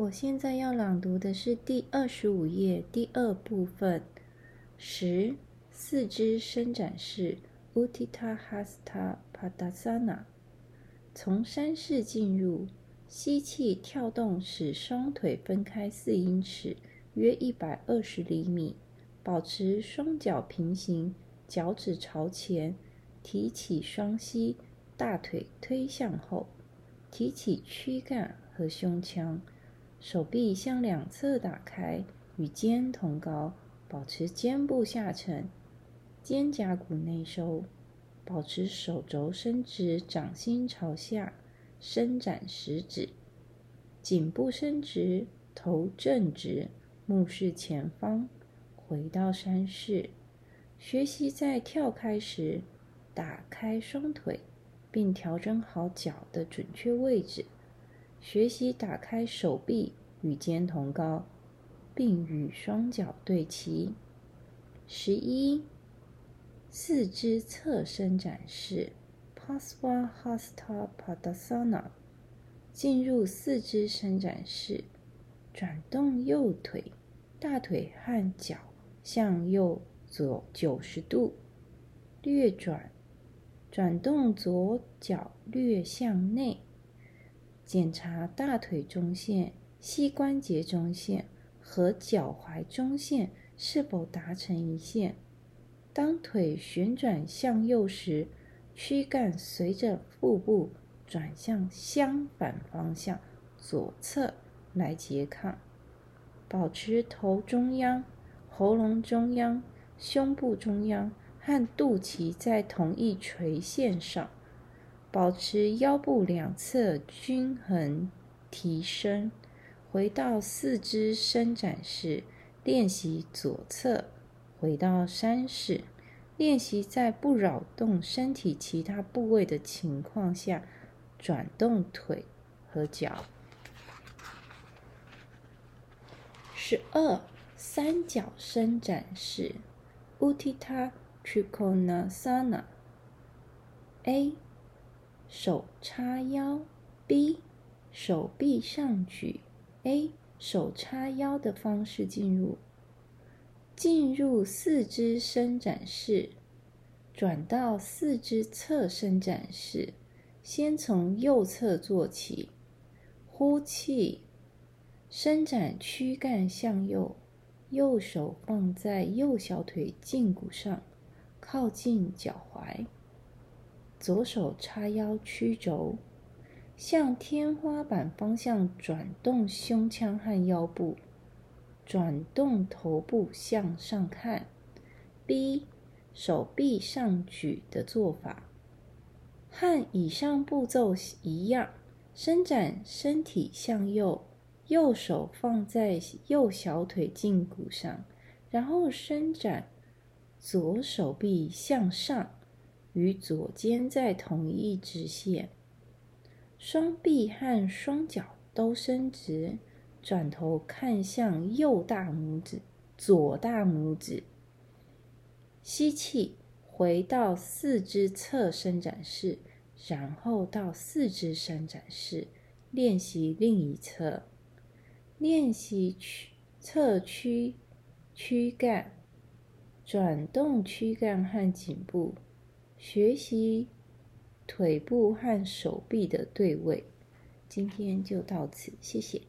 我现在要朗读的是第二十五页第二部分。十，四肢伸展式 （Uttita Hasta Padasana）。从山式进入，吸气，跳动，使双腿分开四英尺，约一百二十厘米，保持双脚平行，脚趾朝前，提起双膝，大腿推向后，提起躯干和胸腔，手臂向两侧打开，与肩同高，保持肩部下沉，肩胛骨内收。保持手肘伸直，掌心朝下，伸展食指，颈部伸直，头正直，目视前方。回到山式，学习在跳开时打开双腿，并调整好脚的准确位置。学习打开手臂与肩同高，并与双脚对齐。十一。四肢侧伸展式 （Pasvahasta Padasana），进入四肢伸展式，转动右腿，大腿和脚向右左九十度，略转，转动左脚略向内，检查大腿中线、膝关节中线和脚踝中线是否达成一线。当腿旋转向右时，躯干随着腹部转向相反方向左侧来拮抗。保持头中央、喉咙中央、胸部中央和肚脐在同一垂线上。保持腰部两侧均衡提升。回到四肢伸展式，练习左侧。回到山式，练习在不扰动身体其他部位的情况下转动腿和脚。十二三角伸展式 （Utthita Trikonasana）。A. 手叉腰，B. 手臂上举，A. 手叉腰的方式进入。进入四肢伸展式，转到四肢侧伸展式。先从右侧做起，呼气，伸展躯干向右，右手放在右小腿胫骨上，靠近脚踝。左手叉腰曲轴，向天花板方向转动胸腔和腰部。转动头部向上看，B 手臂上举的做法，和以上步骤一样，伸展身体向右，右手放在右小腿胫骨上，然后伸展左手臂向上，与左肩在同一直线，双臂和双脚都伸直。转头看向右大拇指、左大拇指，吸气，回到四肢侧伸展式，然后到四肢伸展式，练习另一侧，练习曲侧屈躯干，转动躯干和颈部，学习腿部和手臂的对位。今天就到此，谢谢。